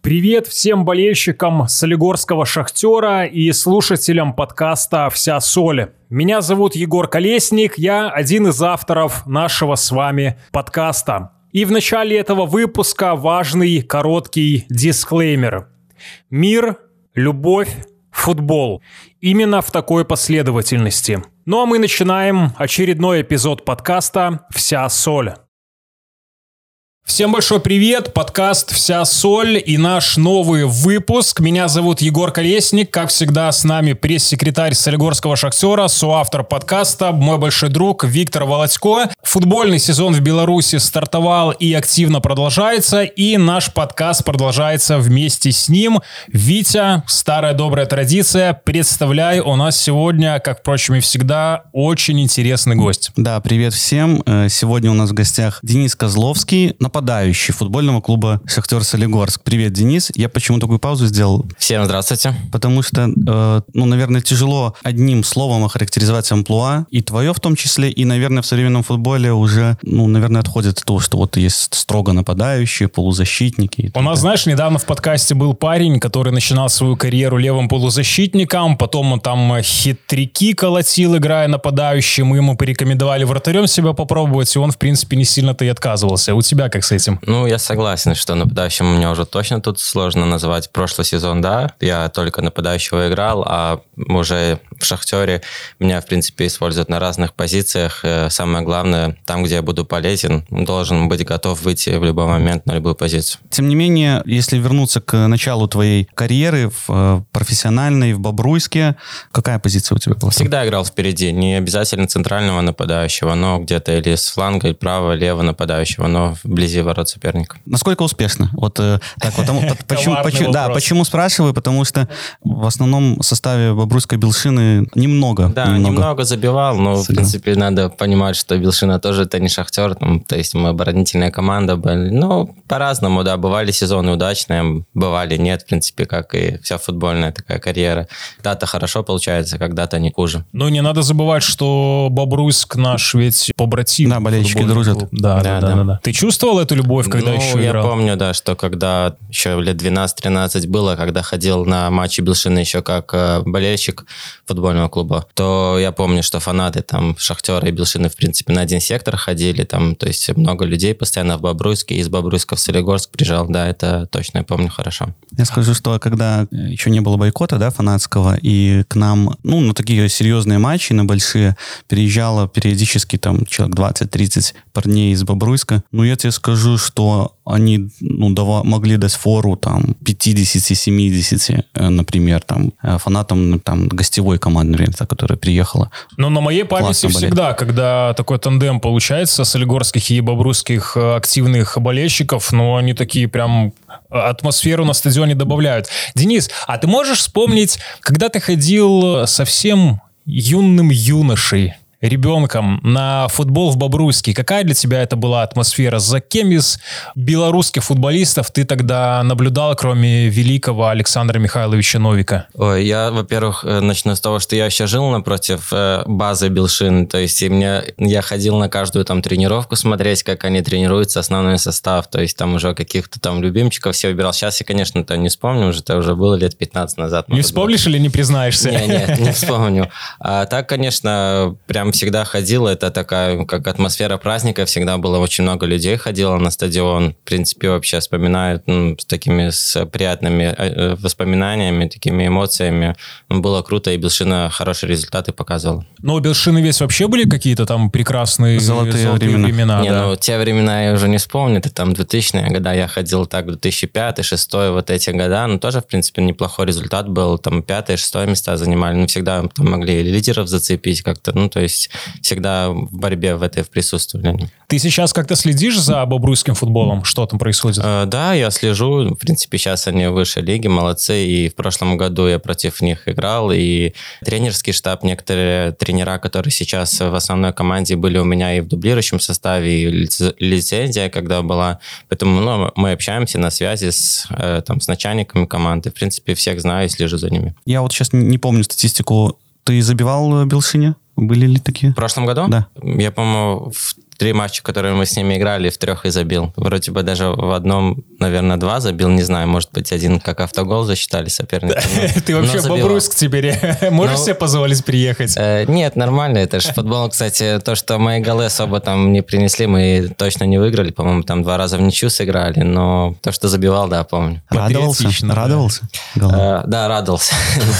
Привет всем болельщикам Солигорского «Шахтера» и слушателям подкаста «Вся соль». Меня зовут Егор Колесник, я один из авторов нашего с вами подкаста. И в начале этого выпуска важный короткий дисклеймер. Мир, любовь, футбол. Именно в такой последовательности. Ну а мы начинаем очередной эпизод подкаста «Вся соль». Всем большой привет, подкаст «Вся соль» и наш новый выпуск. Меня зовут Егор Колесник, как всегда с нами пресс-секретарь Солигорского «Шахтера», соавтор подкаста, мой большой друг Виктор Володько. Футбольный сезон в Беларуси стартовал и активно продолжается, и наш подкаст продолжается вместе с ним. Витя, старая добрая традиция, представляй, у нас сегодня, как, впрочем, и всегда, очень интересный гость. Да, привет всем. Э, сегодня у нас в гостях Денис Козловский, нападающий футбольного клуба «Шахтер Солигорск». Привет, Денис. Я почему такую паузу сделал? Всем здравствуйте. Потому что, э, ну, наверное, тяжело одним словом охарактеризовать амплуа, и твое в том числе, и, наверное, в современном футболе уже, ну, наверное, отходит от того, что вот есть строго нападающие, полузащитники. У нас, знаешь, недавно в подкасте был парень, который начинал свою карьеру левым полузащитником, потом он там хитряки колотил, играя нападающим, мы ему порекомендовали вратарем себя попробовать, и он, в принципе, не сильно-то и отказывался. У тебя как с этим? Ну, я согласен, что нападающим у меня уже точно тут сложно назвать. Прошлый сезон, да, я только нападающего играл, а уже в «Шахтере» меня, в принципе, используют на разных позициях. Э, самое главное, там, где я буду полезен, должен быть готов выйти в любой момент на любую позицию. Тем не менее, если вернуться к началу твоей карьеры в э, профессиональной, в Бобруйске, какая позиция у тебя была? Всегда играл впереди, не обязательно центрального нападающего, но где-то или с фланга, или право, лево нападающего, но вблизи ворот соперника. Насколько успешно? Вот э, так, потому, почему, почему, да, почему спрашиваю? Потому что в основном составе Бобруйской Белшины немного. Да, немного, немного забивал, но, Всегда. в принципе, надо понимать, что Белшина тоже это не шахтер, там, то есть мы оборонительная команда были. Ну, по-разному, да, бывали сезоны удачные, бывали нет, в принципе, как и вся футбольная такая карьера. Когда-то хорошо получается, когда-то не хуже. Ну, не надо забывать, что Бобруйск наш ведь побратим. Да, болельщики дружат. Да да, да, да, да, да. Ты чувствовал эту любовь, когда ну, еще я играл? помню, да, что когда еще лет 12-13 было, когда ходил на матчи Белшины еще как э, болельщик футбольного клуба, то я помню, что фанаты там Шахтера и Белшины, в принципе, на один сектор ходили, там, то есть много людей постоянно в Бобруйске, из Бобруйска в Солигорск приезжал, да, это точно я помню хорошо. Я скажу, что когда еще не было бойкота, да, фанатского, и к нам, ну, на такие серьезные матчи, на большие, приезжало периодически там человек 20-30 парней из Бобруйска, ну, я тебе скажу, что они ну, дава, могли дать фору там 50-70, э, например, там э, фанатам там гостевой команды, например, которая приехала. Но на моей памяти всегда, когда такой тандем получается солигорских и бобруйских э, активных болельщиков, ну, они такие прям атмосферу на стадионе добавляют. Денис, а ты можешь вспомнить, когда ты ходил совсем юным юношей, ребенком на футбол в Бобруйске, какая для тебя это была атмосфера? За кем из белорусских футболистов ты тогда наблюдал, кроме великого Александра Михайловича Новика? Ой, я, во-первых, э, начну с того, что я еще жил напротив э, базы Белшин, то есть и мне, я ходил на каждую там тренировку смотреть, как они тренируются, основной состав, то есть там уже каких-то там любимчиков все выбирал. Сейчас я, конечно, это не вспомню, уже это уже было лет 15 назад. Не вспомнишь быть. или не признаешься? Нет, нет, не вспомню. А так, конечно, прям прям всегда ходил. Это такая, как атмосфера праздника. Всегда было очень много людей ходило на стадион. В принципе, вообще вспоминают ну, с такими с приятными э, э, воспоминаниями, такими эмоциями. Ну, было круто, и Белшина хорошие результаты показывал. Но у Белшины весь вообще были какие-то там прекрасные золотые, золотые времена? времена не, да? ну, те времена я уже не вспомню. Это там 2000-е года. Я ходил так 2005-2006, вот эти года. Ну, тоже, в принципе, неплохой результат был. Там пятое, шестое места занимали. Ну, всегда там могли лидеров зацепить как-то. Ну, то есть есть всегда в борьбе в этой присутствовали. Ты сейчас как-то следишь за бобруйским футболом? Что там происходит? Э, да, я слежу. В принципе, сейчас они в высшей лиге, молодцы. И в прошлом году я против них играл. И тренерский штаб, некоторые тренера, которые сейчас в основной команде были у меня и в дублирующем составе, и лицензия, когда была. Поэтому ну, мы общаемся на связи с, э, там, с начальниками команды. В принципе, всех знаю и слежу за ними. Я вот сейчас не помню статистику. Ты забивал Белшине? Были ли такие? В прошлом году? Да. Я, по-моему, в три матча, которые мы с ними играли, в трех и забил. Вроде бы даже в одном, наверное, два забил, не знаю, может быть, один как автогол засчитали соперники. Ты вообще Бобруйск теперь можешь ну, себе позволить приехать? Э, нет, нормально, это же футбол, кстати, то, что мои голы особо там не принесли, мы точно не выиграли, по-моему, там два раза в ничью сыграли, но то, что забивал, да, помню. Радовался? Радовался? Э, да, радовался.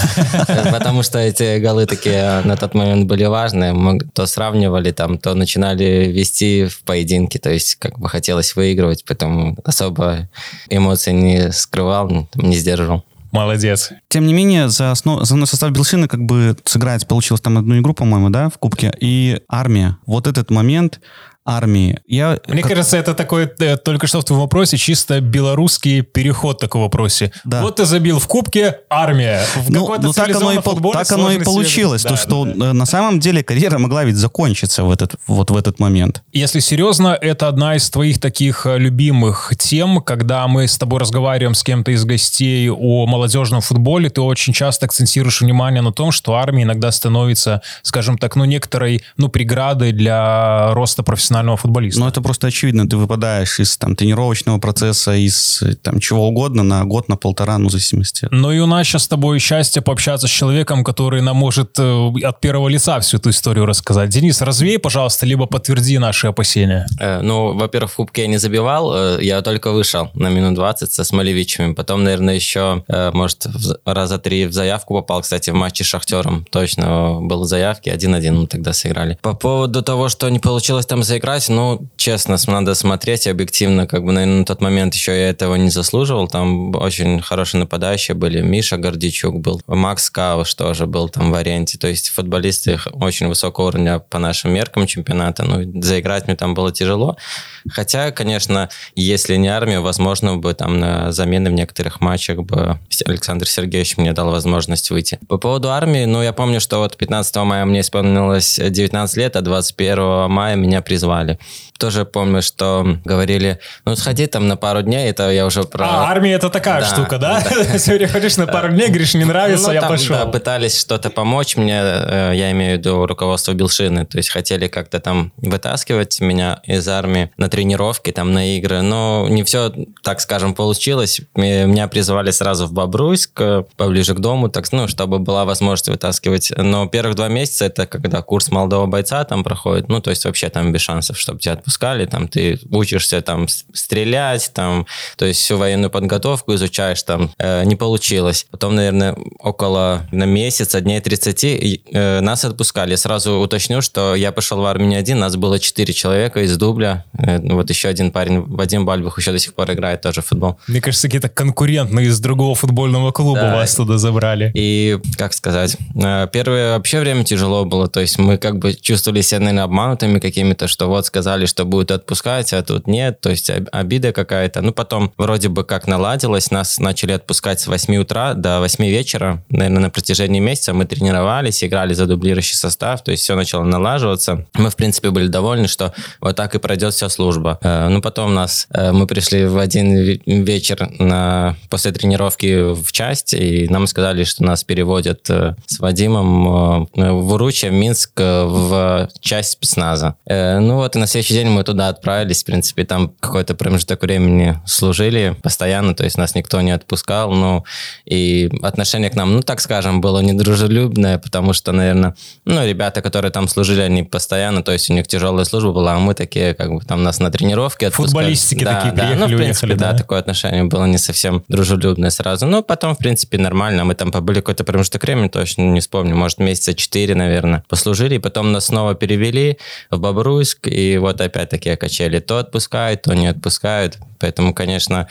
Потому что эти голы такие на тот момент были важные. Мы то сравнивали там, то начинали вести в поединке. То есть как бы хотелось выигрывать, поэтому особо эмоций не скрывал, не сдерживал. Молодец. Тем не менее, за основной состав Белшины как бы сыграть получилось там одну игру, по-моему, да, в Кубке. И армия. Вот этот момент, армии. Я, Мне как... кажется, это такой, э, только что в твоем вопросе, чисто белорусский переход такой вопросе. Да. Вот ты забил в кубке, армия. В ну, ну так оно и, так оно и получилось. Свет. То, да, что да, да. на самом деле карьера могла ведь закончиться в этот, вот в этот момент. Если серьезно, это одна из твоих таких э, любимых тем, когда мы с тобой разговариваем с кем-то из гостей о молодежном футболе, ты очень часто акцентируешь внимание на том, что армия иногда становится, скажем так, ну, некоторой, ну, преградой для роста профессионального профессионального футболиста. Ну, это просто очевидно. Ты выпадаешь из там, тренировочного процесса, из там, чего угодно на год, на полтора, ну, в зависимости. Ну, и у нас сейчас с тобой счастье пообщаться с человеком, который нам может э, от первого лица всю эту историю рассказать. Денис, развей, пожалуйста, либо подтверди наши опасения. Э, ну, во-первых, в кубке я не забивал, э, я только вышел на минут 20 со Смолевичами. Потом, наверное, еще, э, может, в, раза три в заявку попал, кстати, в матче с Шахтером. Точно был в заявке, 1-1 мы тогда сыграли. По поводу того, что не получилось там заиграть, играть, ну, честно, надо смотреть объективно, как бы, наверное, на тот момент еще я этого не заслуживал, там очень хорошие нападающие были, Миша Гордичук был, Макс Кауш тоже был там в аренте, то есть футболисты очень высокого уровня по нашим меркам чемпионата, ну, заиграть мне там было тяжело, хотя, конечно, если не армия, возможно, бы там на замены в некоторых матчах бы Александр Сергеевич мне дал возможность выйти. По поводу армии, ну, я помню, что вот 15 мая мне исполнилось 19 лет, а 21 мая меня призвали снимали. Тоже помню, что говорили, ну, сходи там на пару дней, это я уже про... А, армия это такая да, штука, да? да. Сегодня ходишь на пару дней, говоришь, не нравится, ну, я там, пошел. Да, пытались что-то помочь мне, э, я имею в виду руководство Билшины, то есть хотели как-то там вытаскивать меня из армии на тренировки, там, на игры, но не все, так скажем, получилось. Меня призвали сразу в Бобруйск, э, поближе к дому, так, ну, чтобы была возможность вытаскивать. Но первых два месяца это когда курс молодого бойца там проходит, ну, то есть вообще там без шансов, чтобы тебя отпускали, там ты учишься там стрелять, там, то есть всю военную подготовку изучаешь, там, э, не получилось. Потом, наверное, около на месяца, дней 30 э, нас отпускали. Сразу уточню, что я пошел в армию не один, нас было 4 человека из дубля, э, вот еще один парень, Вадим Бальбах, еще до сих пор играет тоже в футбол. Мне кажется, какие-то конкурентные из другого футбольного клуба да. вас туда забрали. И, как сказать, э, первое вообще время тяжело было, то есть мы как бы чувствовали себя, наверное, обманутыми какими-то, что вот сказали, что будут отпускать, а тут нет, то есть обида какая-то. Ну, потом вроде бы как наладилось, нас начали отпускать с 8 утра до 8 вечера, наверное, на протяжении месяца мы тренировались, играли за дублирующий состав, то есть все начало налаживаться. Мы, в принципе, были довольны, что вот так и пройдет вся служба. Э, ну, потом нас, э, мы пришли в один вечер на, после тренировки в часть, и нам сказали, что нас переводят э, с Вадимом в Уручье, в Минск, в часть спецназа. Ну вот, и на следующий день мы туда отправились, в принципе, там какой-то промежуток времени служили постоянно, то есть нас никто не отпускал, ну, и отношение к нам, ну, так скажем, было недружелюбное, потому что, наверное, ну, ребята, которые там служили, они постоянно, то есть у них тяжелая служба была, а мы такие, как бы, там нас на тренировке отпускали. Футболистики да, такие да, приехали, ну, в принципе, уехали, да, да, такое отношение было не совсем дружелюбное сразу, но потом, в принципе, нормально, мы там побыли какой-то промежуток времени, точно не вспомню, может, месяца четыре, наверное, послужили, и потом нас снова перевели в Бобруйск, и вот опять-таки качели то отпускают, то не отпускают. Поэтому, конечно,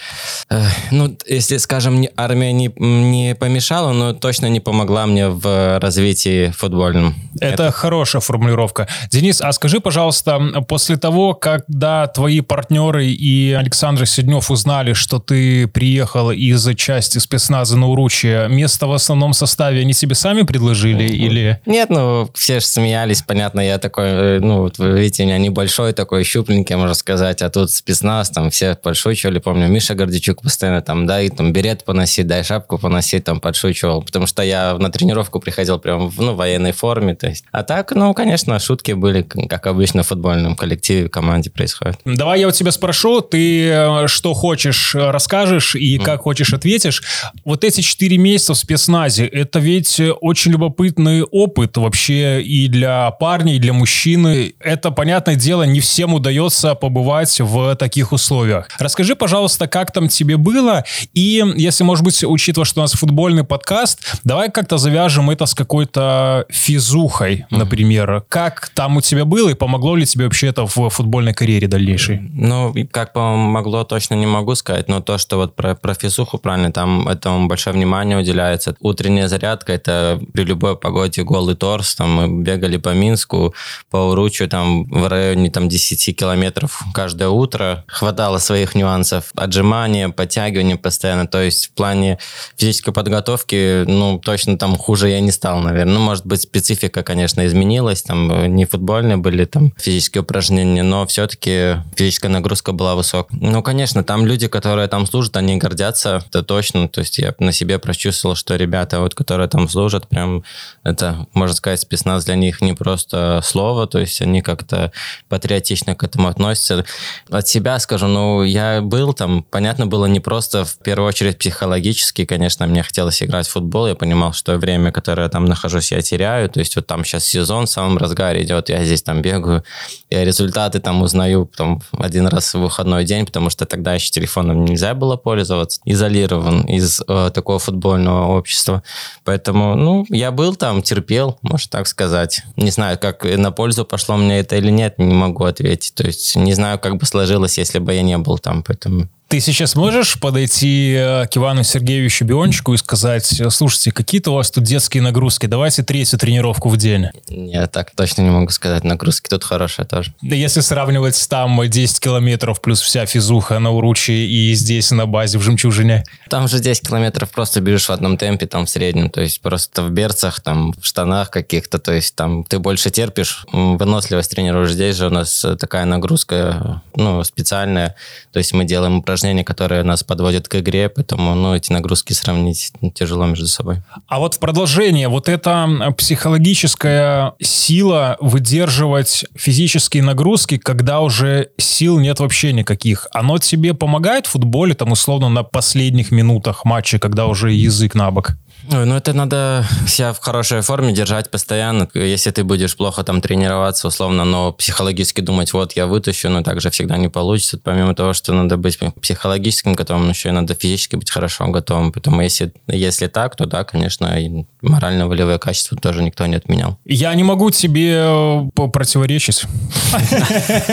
э, ну, если, скажем, армия не, не помешала, но точно не помогла мне в развитии футбольном. Это, Это хорошая формулировка. Денис, а скажи, пожалуйста, после того, когда твои партнеры и Александр Седнев узнали, что ты приехал из части спецназа на Уручье, место в основном составе они себе сами предложили или... Нет, ну, все же смеялись, понятно, я такой, э, ну, вот вы видите, у меня небольшой такой, щупленький, можно сказать, а тут спецназ, там все подшучивали, помню, Миша Гордичук постоянно там, да, и там берет поносить, дай шапку поносить, там подшучивал, потому что я на тренировку приходил прям в ну, военной форме, то есть. А так, ну, конечно, шутки были, как обычно в футбольном коллективе, команде происходит. Давай я у тебя спрошу, ты э, что хочешь расскажешь и mm. как хочешь ответишь. Вот эти четыре месяца в спецназе, это ведь очень любопытный опыт вообще и для парня, и для мужчины. Это, понятное дело, не всем удается побывать в таких условиях. Расскажи, пожалуйста, как там тебе было, и если, может быть, учитывая, что у нас футбольный подкаст, давай как-то завяжем это с какой-то физухой, например. Mm-hmm. Как там у тебя было, и помогло ли тебе вообще это в футбольной карьере дальнейшей? Ну, как помогло, точно не могу сказать, но то, что вот про, про физуху, правильно, там этому большое внимание уделяется. Утренняя зарядка, это при любой погоде голый торс, там мы бегали по Минску, по Уручу, там в районе там 10 километров каждое утро. Хватало своих нюансов. Отжимания, подтягивания постоянно. То есть в плане физической подготовки, ну, точно там хуже я не стал, наверное. Ну, может быть, специфика, конечно, изменилась. Там не футбольные были там физические упражнения, но все-таки физическая нагрузка была высокая. Ну, конечно, там люди, которые там служат, они гордятся, это точно. То есть я на себе прочувствовал, что ребята, вот, которые там служат, прям это, можно сказать, спецназ для них не просто слово, то есть они как-то патриотично к этому относятся. От себя скажу, ну, я был там, понятно было не просто в первую очередь психологически, конечно, мне хотелось играть в футбол, я понимал, что время, которое я там нахожусь, я теряю, то есть вот там сейчас сезон в самом разгаре идет, я здесь там бегаю, я результаты там узнаю потом один раз в выходной день, потому что тогда еще телефоном нельзя было пользоваться, изолирован из э, такого футбольного общества, поэтому, ну, я был там, терпел, можно так сказать. Не знаю, как на пользу пошло мне это или нет, не могу ответить. То есть не знаю, как бы сложилось, если бы я не был там, поэтому ты сейчас можешь подойти э, к Ивану Сергеевичу Биончику и сказать, слушайте, какие-то у вас тут детские нагрузки, давайте третью тренировку в день? Я так точно не могу сказать, нагрузки тут хорошие тоже. Да если сравнивать там 10 километров плюс вся физуха на Уручи и здесь на базе в Жемчужине? Там же 10 километров просто бежишь в одном темпе, там в среднем, то есть просто в берцах, там в штанах каких-то, то есть там ты больше терпишь, выносливость тренируешь. Здесь же у нас такая нагрузка, ну, специальная, то есть мы делаем упражнения упражнения, которые нас подводят к игре, поэтому ну, эти нагрузки сравнить тяжело между собой. А вот в продолжение, вот эта психологическая сила выдерживать физические нагрузки, когда уже сил нет вообще никаких, оно тебе помогает в футболе, там, условно, на последних минутах матча, когда уже язык на бок? Ой, ну это надо себя в хорошей форме держать постоянно. Если ты будешь плохо там тренироваться, условно, но психологически думать, вот я вытащу, но так же всегда не получится. Помимо того, что надо быть психологическим готовым, еще и надо физически быть хорошо готовым. Поэтому если, если так, то да, конечно, и морально-волевые качества тоже никто не отменял. Я не могу тебе э, противоречить.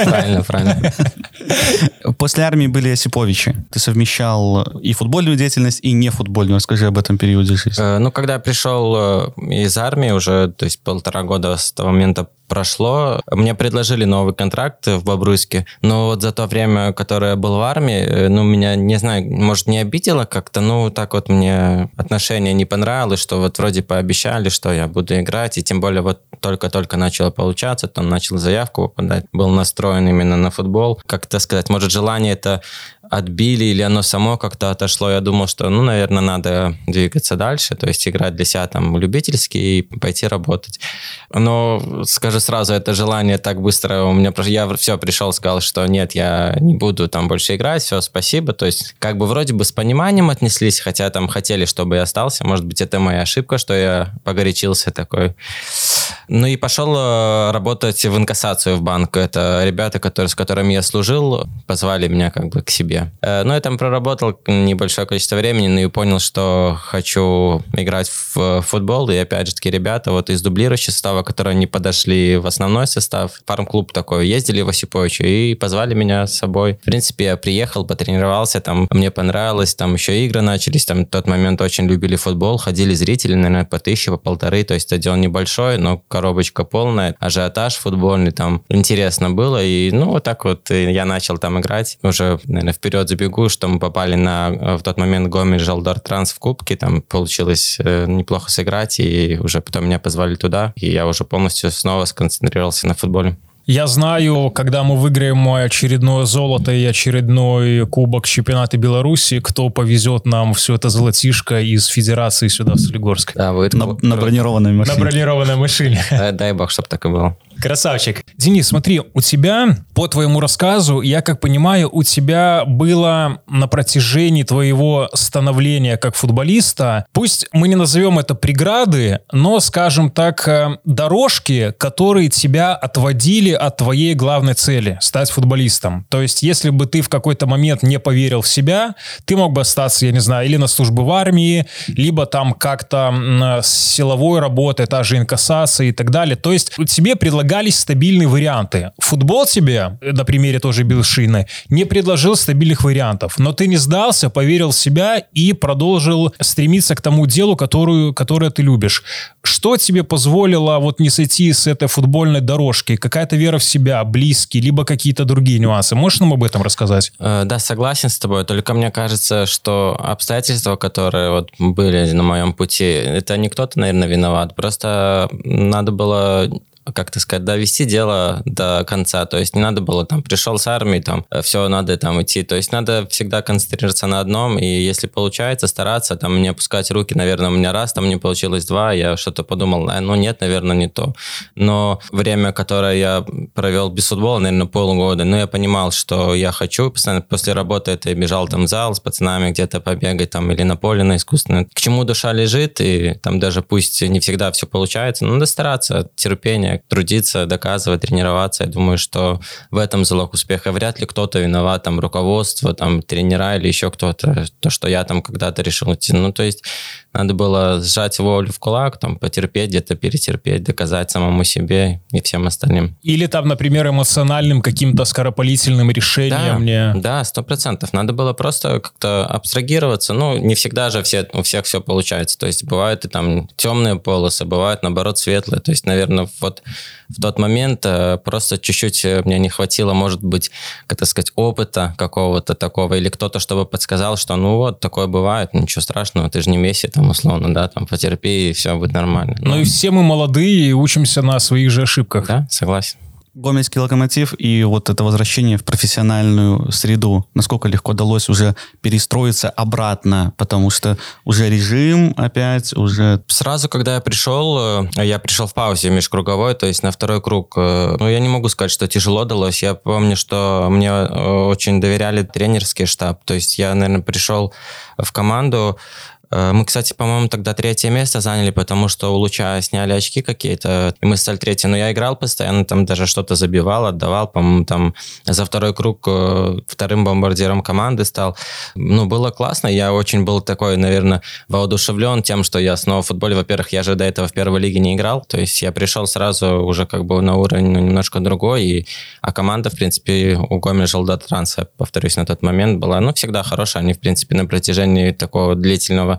Правильно, правильно. После армии были Осиповичи. Ты совмещал и футбольную деятельность, и не футбольную. Расскажи об этом периоде жизни. Э, ну, когда я пришел э, из армии, уже, то есть полтора года с того момента прошло, мне предложили новый контракт в Бобруйске, но вот за то время, которое я был в армии, э, ну, меня, не знаю, может, не обидело как-то, ну, так вот мне отношение не понравилось, что вот вроде пообещали, что я буду играть, и тем более вот только-только начало получаться, то начал заявку попадать, был настроен именно на футбол. Как-то сказать, может, желание это отбили или оно само как-то отошло. Я думал, что, ну, наверное, надо двигаться дальше, то есть играть для себя там любительски и пойти работать. Но, скажу сразу, это желание так быстро у меня... Я все пришел, сказал, что нет, я не буду там больше играть, все, спасибо. То есть как бы вроде бы с пониманием отнеслись, хотя там хотели, чтобы я остался. Может быть, это моя ошибка, что я погорячился такой. Ну и пошел э, работать в инкассацию в банк. Это ребята, которые, с которыми я служил, позвали меня как бы к себе. Э, ну, я там проработал небольшое количество времени, но и понял, что хочу играть в футбол. И опять же таки ребята вот из дублирующего состава, которые не подошли в основной состав, фарм-клуб такой, ездили в Осиповичу и позвали меня с собой. В принципе, я приехал, потренировался, там мне понравилось, там еще игры начались, там в тот момент очень любили футбол, ходили зрители, наверное, по тысяче, по полторы, то есть стадион небольшой, но коробочка полная, ажиотаж футбольный, там интересно было, и ну вот так вот я начал там играть, уже, наверное, вперед забегу, что мы попали на в тот момент Гомель Жалдар Транс в Кубке, там получилось э, неплохо сыграть, и уже потом меня позвали туда, и я уже полностью снова сконцентрировался на футболе. Я знаю, когда мы выиграем очередное золото и очередной кубок чемпионата Беларуси, кто повезет нам все это золотишко из Федерации сюда, в Солигорск. Да, вы На, на бронированной машине. На бронированной машине. Дай, дай бог, чтобы так и было. Красавчик. Денис, смотри, у тебя, по твоему рассказу, я как понимаю, у тебя было на протяжении твоего становления как футболиста, пусть мы не назовем это преграды, но, скажем так, э, дорожки, которые тебя отводили от твоей главной цели — стать футболистом. То есть, если бы ты в какой-то момент не поверил в себя, ты мог бы остаться, я не знаю, или на службе в армии, либо там как-то м, с силовой работой, та же инкассация и так далее. То есть, тебе предлагали предлагались стабильные варианты. Футбол тебе, на примере тоже Билшины, не предложил стабильных вариантов. Но ты не сдался, поверил в себя и продолжил стремиться к тому делу, которую, которое ты любишь. Что тебе позволило вот не сойти с этой футбольной дорожки? Какая-то вера в себя, близкие, либо какие-то другие нюансы? Можешь нам об этом рассказать? Э, Да, согласен с тобой. Только мне кажется, что обстоятельства, которые вот были на моем пути, это не кто-то, наверное, виноват. Просто надо было как то сказать, довести дело до конца. То есть не надо было там, пришел с армии, там, все, надо там идти. То есть надо всегда концентрироваться на одном, и если получается, стараться, там, не опускать руки, наверное, у меня раз, там не получилось два, я что-то подумал, «А, ну нет, наверное, не то. Но время, которое я провел без футбола, наверное, полгода, но я понимал, что я хочу, постоянно после работы это бежал там в зал с пацанами где-то побегать там или на поле на искусственное. К чему душа лежит, и там даже пусть не всегда все получается, но надо стараться, терпение, трудиться, доказывать, тренироваться. Я думаю, что в этом залог успеха. Вряд ли кто-то виноват, там, руководство, там, тренера или еще кто-то, то, что я там когда-то решил идти. Ну, то есть надо было сжать волю в кулак, там, потерпеть, где-то перетерпеть, доказать самому себе и всем остальным. Или там, например, эмоциональным каким-то скоропалительным решением? Да, не... да, сто процентов. Надо было просто как-то абстрагироваться. Ну, не всегда же все, у всех все получается. То есть бывают и там темные полосы, бывают, наоборот, светлые. То есть, наверное, вот в тот момент э, просто чуть-чуть э, мне не хватило, может быть, как то сказать, опыта какого-то такого, или кто-то, чтобы подсказал, что ну вот, такое бывает, ничего страшного, ты же не Месси, там, условно, да, там, потерпи, и все будет нормально. Ну и все мы молодые и учимся на своих же ошибках. Да, согласен. Гомельский локомотив и вот это возвращение в профессиональную среду, насколько легко удалось уже перестроиться обратно, потому что уже режим опять, уже... Сразу, когда я пришел, э, я пришел в паузе межкруговой, то есть на второй круг. э, Ну, я не могу сказать, что тяжело далось. Я помню, что мне э, очень доверяли тренерский штаб. То есть я, наверное, пришел в команду, Мы, кстати, по-моему, тогда третье место заняли, потому что у Луча сняли очки какие-то, и мы стали третьи. Но я играл постоянно, там даже что-то забивал, отдавал, по-моему, там за второй круг э, вторым бомбардиром команды стал. Ну, было классно, я очень был такой, наверное, воодушевлен тем, что я снова в футболе. Во-первых, я же до этого в первой лиге не играл, то есть я пришел сразу уже как бы на уровень ну, немножко другой, и, а команда, в принципе, у Гомель Желдотранс, я повторюсь, на тот момент была, ну, всегда хорошая, они, в принципе, на протяжении такого длительного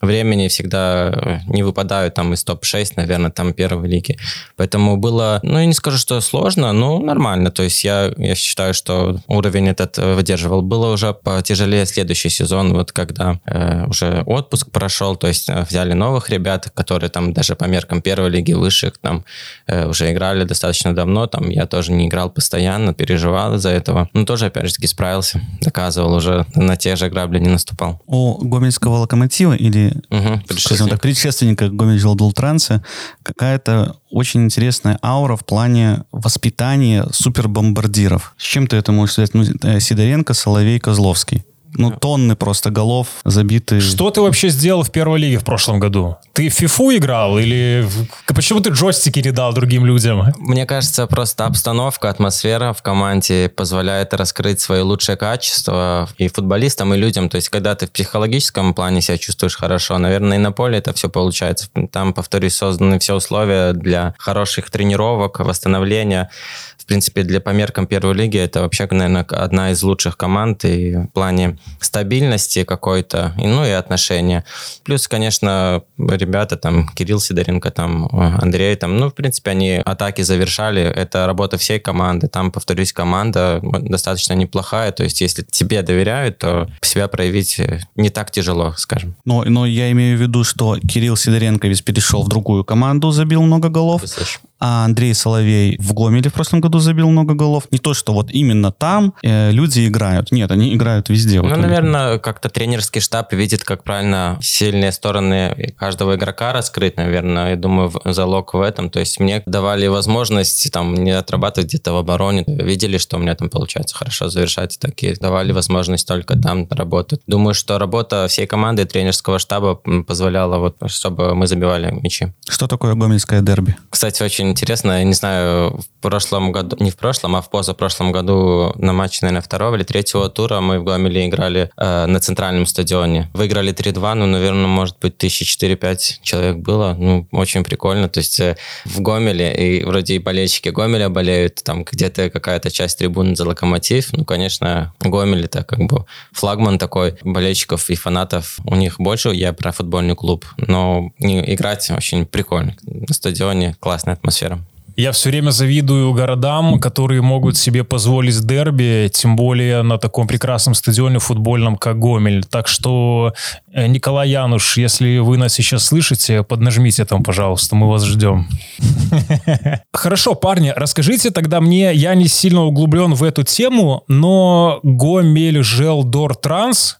времени всегда э, не выпадают там из топ-6, наверное, там первой лиги. Поэтому было, ну, я не скажу, что сложно, но нормально. То есть я, я считаю, что уровень этот э, выдерживал. Было уже потяжелее следующий сезон, вот когда э, уже отпуск прошел, то есть э, взяли новых ребят, которые там даже по меркам первой лиги высших там э, уже играли достаточно давно, там я тоже не играл постоянно, переживал из-за этого. Но тоже, опять же таки, справился, доказывал уже, на те же грабли не наступал. У Гомельского локомотива или Угу, скажем так, предшественника Гомель Желдултранса какая-то очень интересная аура в плане воспитания супербомбардиров. С чем ты это можешь связать? Ну, э, Сидоренко, Соловей, Козловский. Ну, тонны просто голов забиты. Что ты вообще сделал в первой лиге в прошлом году? Ты в фифу играл или почему ты джойстики не дал другим людям? Мне кажется, просто обстановка, атмосфера в команде позволяет раскрыть свои лучшие качества и футболистам, и людям. То есть, когда ты в психологическом плане себя чувствуешь хорошо, наверное, и на поле это все получается. Там, повторюсь, созданы все условия для хороших тренировок, восстановления. В принципе, для по меркам первой лиги это вообще, наверное, одна из лучших команд и в плане стабильности какой-то, и, ну и отношения. Плюс, конечно, ребята там, Кирилл Сидоренко, там, Андрей, там, ну, в принципе, они атаки завершали. Это работа всей команды. Там, повторюсь, команда достаточно неплохая. То есть, если тебе доверяют, то себя проявить не так тяжело, скажем. Но, но я имею в виду, что Кирилл Сидоренко ведь перешел в другую команду, забил много голов. А Андрей Соловей в Гомеле в прошлом году забил много голов. Не то, что вот именно там э, люди играют. Нет, они играют везде. Ну, вот наверное, как-то тренерский штаб видит, как правильно сильные стороны каждого игрока раскрыть, наверное. Я думаю, залог в этом. То есть мне давали возможность там не отрабатывать где-то в обороне. Видели, что у меня там получается хорошо завершать. Такие давали возможность только там работать. Думаю, что работа всей команды тренерского штаба позволяла, вот, чтобы мы забивали мячи. Что такое гомельское дерби? Кстати, очень интересно. Я не знаю, в прошлом году, не в прошлом, а в позапрошлом году на матче, наверное, второго или третьего тура мы в Гомеле играли э, на центральном стадионе. Выиграли 3-2, ну, наверное, может быть, тысячи четыре-пять человек было. Ну, очень прикольно. То есть э, в Гомеле, и вроде и болельщики Гомеля болеют, там где-то какая-то часть трибуны за Локомотив. Ну, конечно, Гомель это как бы флагман такой болельщиков и фанатов. У них больше я про футбольный клуб, но играть очень прикольно. На стадионе классная атмосфера. Я все время завидую городам, которые могут себе позволить дерби, тем более на таком прекрасном стадионе футбольном, как Гомель. Так что, э, Николай Януш, если вы нас сейчас слышите, поднажмите там, пожалуйста, мы вас ждем. Хорошо, парни, расскажите тогда мне, я не сильно углублен в эту тему, но Гомель Желдор Транс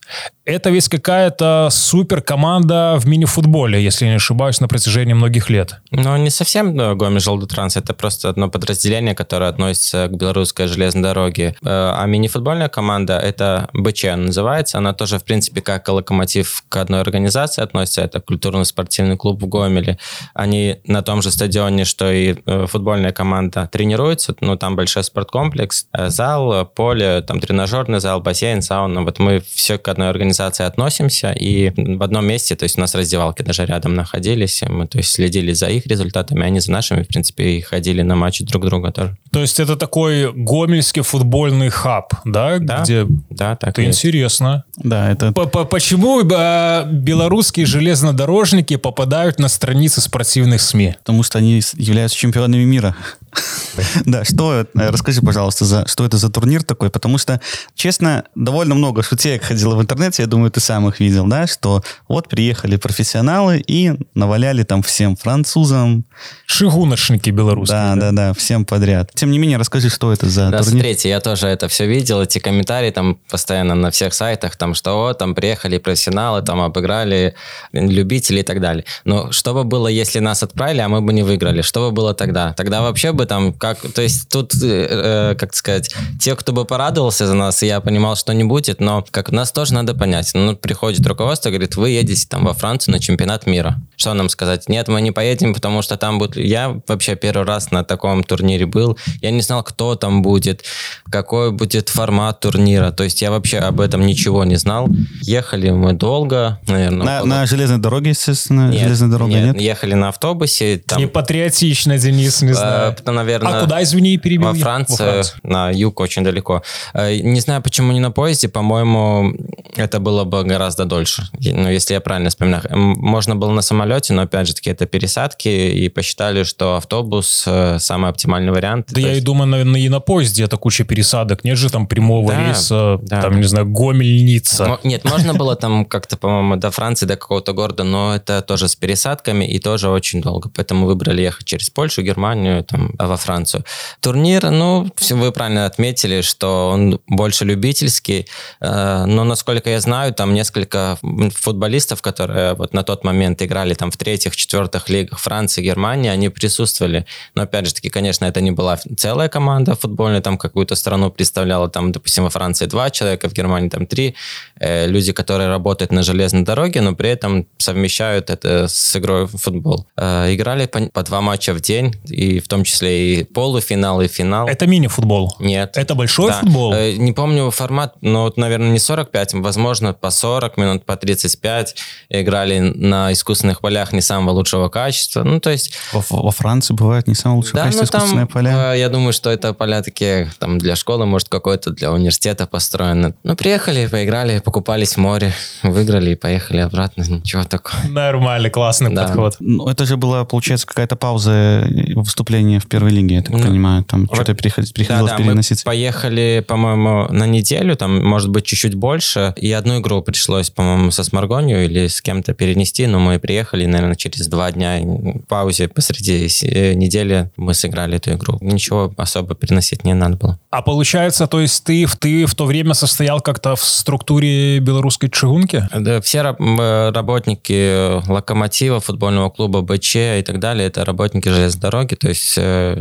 это ведь какая-то супер команда в мини-футболе, если не ошибаюсь, на протяжении многих лет. Ну, не совсем да, Гомель Желдотранс, это просто одно подразделение, которое относится к белорусской железной дороге. Э, а мини-футбольная команда, это БЧ называется, она тоже, в принципе, как локомотив к одной организации относится, это культурно-спортивный клуб в Гомеле. Они на том же стадионе, что и э, футбольная команда тренируются, ну, там большой спорткомплекс, э, зал, поле, там тренажерный зал, бассейн, сауна, вот мы все к одной организации организации относимся, и в одном месте, то есть у нас раздевалки даже рядом находились, мы то есть следили за их результатами, они за нашими, в принципе, и ходили на матчи друг друга тоже. То есть это такой гомельский футбольный хаб, да? Да, где... да так Это интересно. Да, это... Почему э, белорусские железнодорожники попадают на страницы спортивных СМИ? Потому что они являются чемпионами мира. Да, что, э, расскажи, пожалуйста, за, что это за турнир такой, потому что, честно, довольно много шутеек ходило в интернете, я думаю, ты сам их видел, да, что вот приехали профессионалы и наваляли там всем французам. Шигуночники белорусские. Да, да, да, всем подряд. Тем не менее, расскажи, что это за да, турнир. смотрите, я тоже это все видел, эти комментарии там постоянно на всех сайтах, там что, о, там приехали профессионалы, там обыграли любители и так далее. Но что бы было, если нас отправили, а мы бы не выиграли? Что бы было тогда? Тогда вообще бы там, как, то есть тут, э, э, как сказать, те, кто бы порадовался за нас, я понимал, что не будет, но как нас тоже надо понять. Ну, приходит руководство, говорит, вы едете там во Францию на чемпионат мира. Что нам сказать? Нет, мы не поедем, потому что там будет... Я вообще первый раз на таком турнире был, я не знал, кто там будет, какой будет формат турнира, то есть я вообще об этом ничего не знал. Ехали мы долго, наверное. На, на железной дороге, естественно, нет, железной дороги нет, нет? ехали на автобусе. Там... Не патриотично, Денис, не знаю. Это, наверное... А куда, извини, перебил? Во Франции, на юг очень далеко. Э, не знаю, почему не на поезде, по-моему, это было бы гораздо дольше. Ну, если я правильно вспоминаю. Можно было на самолете, но, опять же таки, это пересадки, и посчитали, что автобус э, самый оптимальный вариант. Да я есть... и думаю, наверное, и на поезде это куча пересадок. Нет же там прямого да, рейса, да, там, не знаю, Гомельница. Нет, можно было там как-то, по-моему, до Франции, до какого-то города, но это тоже с пересадками и тоже очень долго. Поэтому выбрали ехать через Польшу, Германию, там, во Францию. Турнир, ну, вы правильно отметили, что он больше любительский, э, но, насколько я знаю, там несколько футболистов, которые вот на тот момент играли там в третьих, четвертых лигах Франции, Германии, они присутствовали. Но, опять же таки, конечно, это не была целая команда футбольная, там какую-то страну представляла, там, допустим, во Франции два человека, в Германии там три. Э, люди, которые работают на железной дороге, но при этом совмещают это с игрой в футбол. Э, играли по, по два матча в день, и в том числе и полуфинал, и финал. Это мини-футбол? Нет. Это большой да. футбол? Э, не помню формат, но, наверное, не 45, возможно, по 40 минут, по 35. Играли на искусственных полях не самого лучшего качества. Ну, то есть... Во, во Франции бывает не самого лучшего да, качества ну, искусственные там, поля? Я думаю, что это поля такие там для школы, может, какой-то для университета построены. Ну, приехали, поиграли, покупались в море, выиграли и поехали обратно. Ничего такого. Нормально, классный да. подход. Ну, это же была, получается, какая-то пауза выступления в первой лиге, я так ну, понимаю. Там вот, что-то приходилось, приходилось да, да, переносить. Мы поехали, по-моему, на неделю, там, может быть, чуть-чуть больше. И одну игру пришлось, по-моему, со Сморгонью или с кем-то перенести, но мы приехали наверное, через два дня в паузе посреди э, недели мы сыграли эту игру. Ничего особо переносить не надо было. А получается, то есть ты, ты в то время состоял как-то в структуре белорусской чугунки? Да, все работники Локомотива, футбольного клуба БЧ и так далее, это работники железной дороги, то есть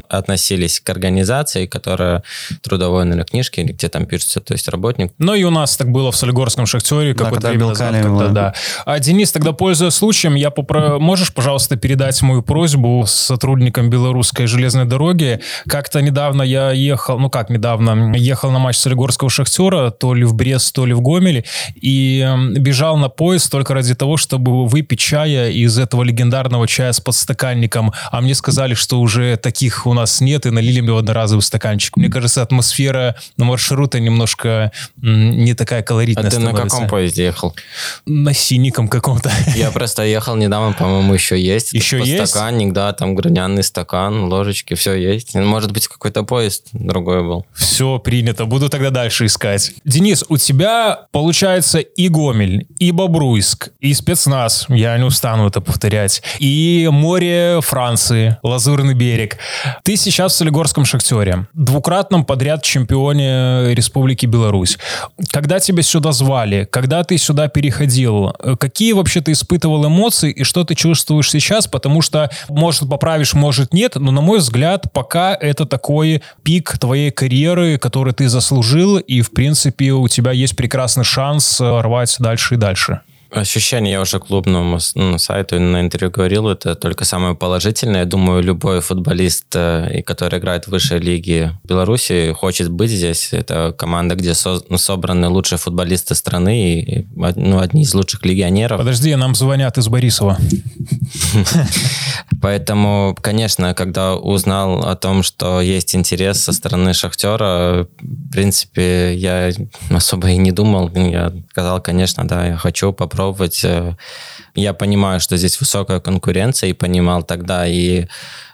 относились к организации, которая трудовой, наверное, книжки, или где там пишется, то есть работник. Ну и у нас так было в Солигорском шахтере да, какое-то время назад. Когда, да. А, Денис, тогда пользуясь случаем, я попро... можешь, пожалуйста, передать мою просьбу сотрудникам белорусской железной дороги? Как-то недавно я ехал, ну как недавно, ехал на матч Солигорского шахтера, то ли в Брест, то ли в Гомеле, и бежал на поезд только ради того, чтобы выпить чая из этого легендарного чая с подстаканником. А мне сказали, что уже таких у нас нет, и налили мне одноразовый стаканчик. Мне кажется, атмосфера на маршрута немножко не такая колоритная А ты становится. на каком поезде ехал? На синеньком каком-то. Я просто ехал недавно, по-моему, еще есть. Еще есть? Стаканник, да, там граненый стакан, ложечки, все есть. Может быть, какой-то поезд другой был. Все принято, буду тогда дальше искать. Денис, у тебя получается и Гомель, и Бобруйск, и спецназ, я не устану это повторять, и море Франции, Лазурный берег. Ты сейчас в Солигорском шахтере, двукратном подряд чемпионе Республики Беларусь. Когда тебя сюда звали, когда ты сюда переходил, какие вообще ты испытывал эмоции и что ты чувствуешь сейчас, потому что, может, поправишь, может, нет, но, на мой взгляд, пока это такой пик твоей карьеры, который ты заслужил, и, в принципе, у тебя есть прекрасный шанс рвать дальше и дальше. Ощущение, я уже клубному ну, сайту на интервью говорил, это только самое положительное. Я думаю, любой футболист, э, который играет в высшей лиге Беларуси, хочет быть здесь. Это команда, где со, собраны лучшие футболисты страны и ну, одни из лучших легионеров. Подожди, нам звонят из Борисова. Поэтому, конечно, когда узнал о том, что есть интерес со стороны Шахтера, в принципе, я особо и не думал. Я сказал, конечно, да, я хочу попробовать. Э, я понимаю, что здесь высокая конкуренция, и понимал тогда, и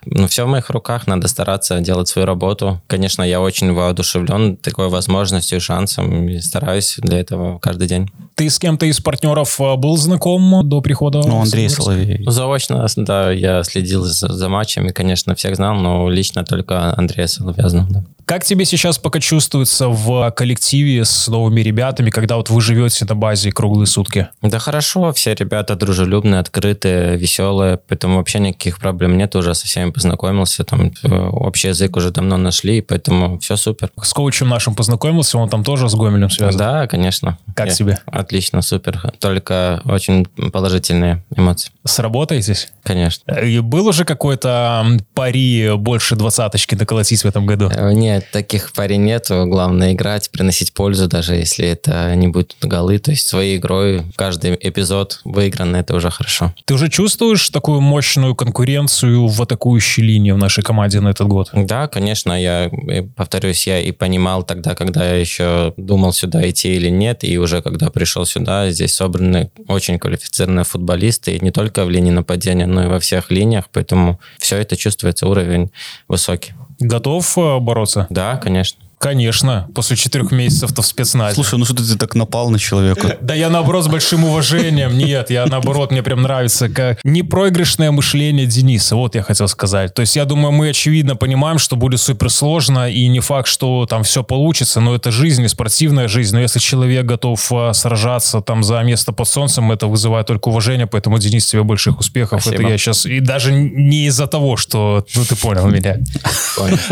ну, все в моих руках, надо стараться делать свою работу. Конечно, я очень воодушевлен такой возможностью и шансом, и стараюсь для этого каждый день. Ты с кем-то из партнеров э, был знаком до прихода? Ну, Андрей Соловей. Заочно, да, я следил за, за матчами, конечно, всех знал, но лично только Андрея Соловья знал, да. Как тебе сейчас пока чувствуется в коллективе с новыми ребятами, когда вот вы живете на базе круглые сутки? Да хорошо, все ребята дружелюбные, открытые, веселые, поэтому вообще никаких проблем нет, уже со всеми познакомился, там э, общий язык уже давно нашли, поэтому все супер. С коучем нашим познакомился, он там тоже с Гомелем связан? Да, конечно. Как Я, тебе? Отлично, супер. Только очень положительные эмоции. Сработаетесь? Конечно. И был уже какой-то пари больше двадцаточки наколотить в этом году? Э, нет, таких пари нету. Главное играть, приносить пользу, даже если это не будет голы. То есть своей игрой каждый эпизод выигран, это уже хорошо. Ты уже чувствуешь такую мощную конкуренцию в атакующей линии в нашей команде на этот год? Да, конечно. Я, повторюсь, я и понимал тогда, когда я еще думал сюда идти или нет, и уже когда пришел сюда, здесь собраны очень квалифицированные футболисты, и не только в линии нападения, но и во всех линиях, поэтому все это чувствуется, уровень высокий. Готов э, бороться? Да, конечно. Конечно, после четырех месяцев-то в спецназе. Слушай, ну что ты так напал на человека? Да я наоборот с большим уважением. Нет, я наоборот, мне прям нравится как непроигрышное мышление Дениса. Вот я хотел сказать. То есть я думаю, мы очевидно понимаем, что будет супер сложно и не факт, что там все получится, но это жизнь, спортивная жизнь. Но если человек готов а, сражаться там за место под солнцем, это вызывает только уважение, поэтому, Денис, тебе больших успехов. Спасибо. Это я сейчас... И даже не из-за того, что... Ну, ты понял меня.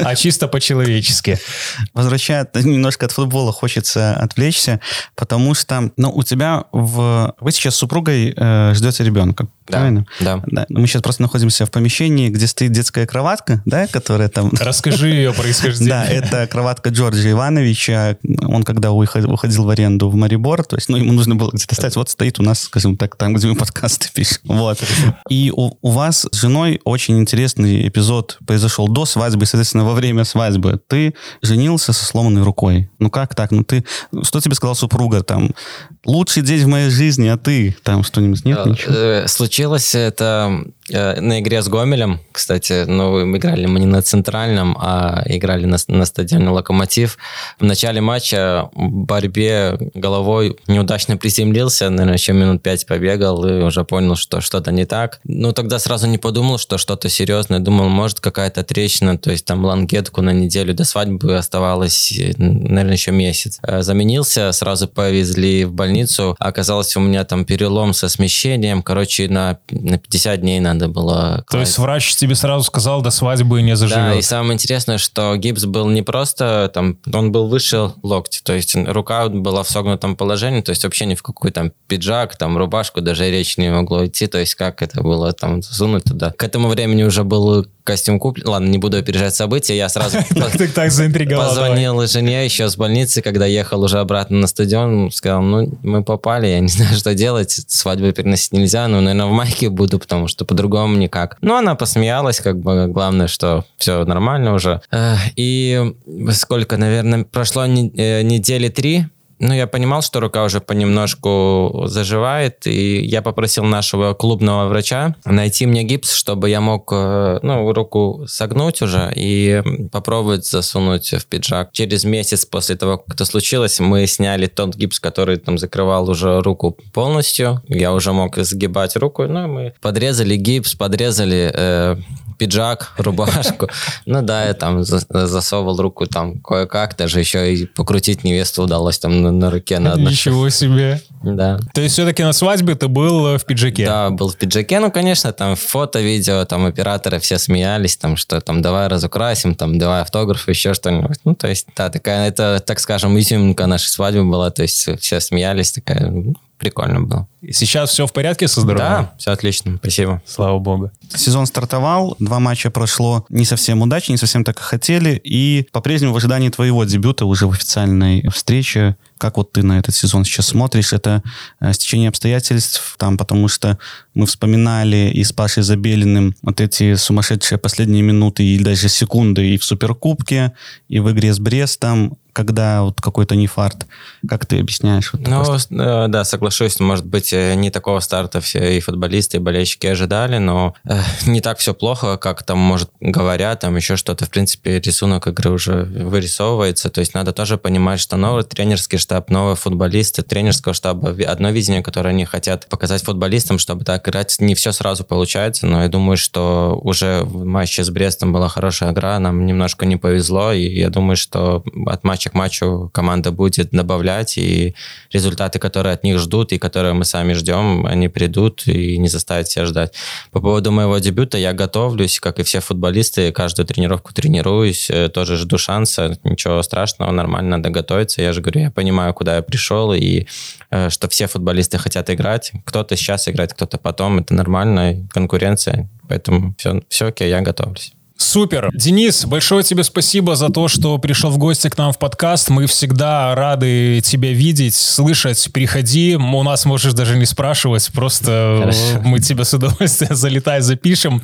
А чисто по-человечески возвращает немножко от футбола, хочется отвлечься, потому что, ну, у тебя в... Вы сейчас с супругой э, ждете ребенка, да, правильно? Да. да. Мы сейчас просто находимся в помещении, где стоит детская кроватка, да, которая там... Расскажи ее происхождение. Да, это кроватка Джорджа Ивановича. Он когда уходил в аренду в Марибор, то есть, ну, ему нужно было где-то ставить, вот стоит у нас, скажем так, там, где мы подкасты пишем. Вот. И у, у вас с женой очень интересный эпизод произошел до свадьбы, соответственно, во время свадьбы. Ты женился вернулся со сломанной рукой. Ну как так? Ну ты... Что тебе сказал супруга там? Лучший день в моей жизни, а ты? Там что-нибудь нет? Ничего? Э, случилось это э, на игре с Гомелем. Кстати, ну, играли мы не на центральном, а играли на, на стадионе Локомотив. В начале матча в борьбе головой неудачно приземлился, наверное, еще минут пять побегал и уже понял, что что-то не так. Ну, тогда сразу не подумал, что что-то серьезное. Думал, может, какая-то трещина, то есть там лангетку на неделю до свадьбы оставалось, наверное, еще месяц. Э, заменился, сразу повезли в больницу. Оказалось, у меня там перелом со смещением. Короче, на, на 50 дней надо было... Класть. То есть врач тебе сразу сказал, до свадьбы не заживет? Да, и самое интересное, что гипс был не просто там, он был выше локтя, то есть рука была в согнутом положении, то есть вообще ни в какой там пиджак, там рубашку даже речь не могло идти, то есть как это было там засунуть туда. К этому времени уже был костюм куплен. Ладно, не буду опережать события, я сразу так заинтриговал. Позвонил жене еще с больницы, когда ехал уже обратно на стадион, сказал, ну, мы попали, я не знаю, что делать, свадьбу переносить нельзя, но, наверное, в майке буду, потому что по-другому никак. Ну, она посмеялась, как бы, главное, что все нормально уже. И сколько, наверное, прошло э, недели три, ну, я понимал, что рука уже понемножку заживает, и я попросил нашего клубного врача найти мне гипс, чтобы я мог, э, ну, руку согнуть уже и попробовать засунуть в пиджак. Через месяц после того, как это случилось, мы сняли тот гипс, который там закрывал уже руку полностью. Я уже мог сгибать руку, ну, мы подрезали гипс, подрезали э, пиджак, рубашку. Ну да, я там засовывал руку там кое-как, даже еще и покрутить невесту удалось там на, на руке на одной. Ничего себе. Да. То есть все-таки на свадьбе ты был э, в пиджаке? Да, был в пиджаке. Ну, конечно, там фото, видео, там операторы все смеялись, там что там давай разукрасим, там давай автограф, еще что-нибудь. Ну, то есть, да, такая, это, так скажем, изюминка нашей свадьбы была, то есть все смеялись, такая, ну, прикольно было. Сейчас все в порядке со здоровьем? Да, все отлично, спасибо. Слава богу. Сезон стартовал, два матча прошло не совсем удачно, не совсем так, как хотели, и по-прежнему в ожидании твоего дебюта уже в официальной встрече, как вот ты на этот сезон сейчас смотришь, это э, стечение обстоятельств, там, потому что мы вспоминали и с Пашей Забелиным вот эти сумасшедшие последние минуты и даже секунды и в Суперкубке, и в игре с Брестом, когда вот какой-то нефарт. Как ты объясняешь? Вот ну, э, да, соглашусь, может быть, э, не такого старта все и футболисты, и болельщики ожидали, но э, не так все плохо, как там, может, говорят, там еще что-то. В принципе, рисунок игры уже вырисовывается, то есть надо тоже понимать, что новый тренерский штаб, новые футболисты тренерского штаба, одно видение, которое они хотят показать футболистам, чтобы так играть, не все сразу получается, но я думаю, что уже в матче с Брестом была хорошая игра, нам немножко не повезло, и я думаю, что от матча матча к матчу команда будет добавлять, и результаты, которые от них ждут, и которые мы сами ждем, они придут и не заставят себя ждать. По поводу моего дебюта я готовлюсь, как и все футболисты, каждую тренировку тренируюсь, э, тоже жду шанса, ничего страшного, нормально, надо готовиться. Я же говорю, я понимаю, куда я пришел, и э, что все футболисты хотят играть. Кто-то сейчас играет, кто-то потом, это нормально, конкуренция, поэтому все, все окей, я готовлюсь. Супер. Денис, большое тебе спасибо за то, что пришел в гости к нам в подкаст. Мы всегда рады тебя видеть, слышать. Приходи. У нас можешь даже не спрашивать. Просто Хорошо. мы тебя с удовольствием залетай, запишем.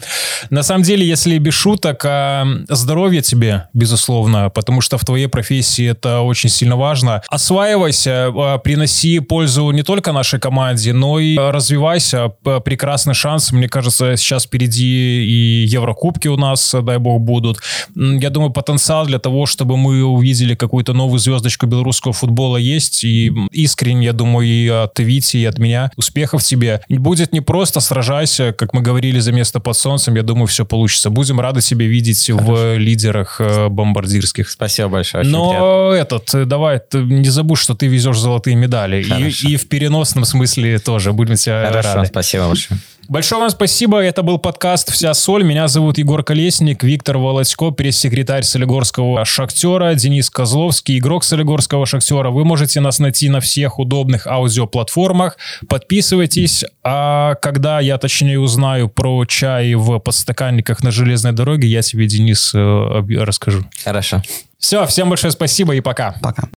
На самом деле, если без шуток, а, здоровье тебе, безусловно, потому что в твоей профессии это очень сильно важно. Осваивайся, а, приноси пользу не только нашей команде, но и развивайся. Прекрасный шанс. Мне кажется, сейчас впереди и Еврокубки у нас дай бог, будут. Я думаю, потенциал для того, чтобы мы увидели какую-то новую звездочку белорусского футбола есть. И искренне, я думаю, и от Вити, и от меня успехов тебе. Будет не просто, сражайся, как мы говорили, за место под солнцем. Я думаю, все получится. Будем рады себя видеть Хорошо. в лидерах э, бомбардирских. Спасибо большое. Но приятно. этот, э, давай, не забудь, что ты везешь золотые медали. И, и в переносном смысле тоже. Будем тебя Хорошо, рады. спасибо большое. Большое вам спасибо. Это был подкаст «Вся соль». Меня зовут Егор Колесник, Виктор Володько, пресс-секретарь Солигорского «Шахтера», Денис Козловский, игрок Солигорского «Шахтера». Вы можете нас найти на всех удобных аудиоплатформах. Подписывайтесь. А когда я точнее узнаю про чай в подстаканниках на железной дороге, я тебе, Денис, э, расскажу. Хорошо. Все, всем большое спасибо и пока. Пока.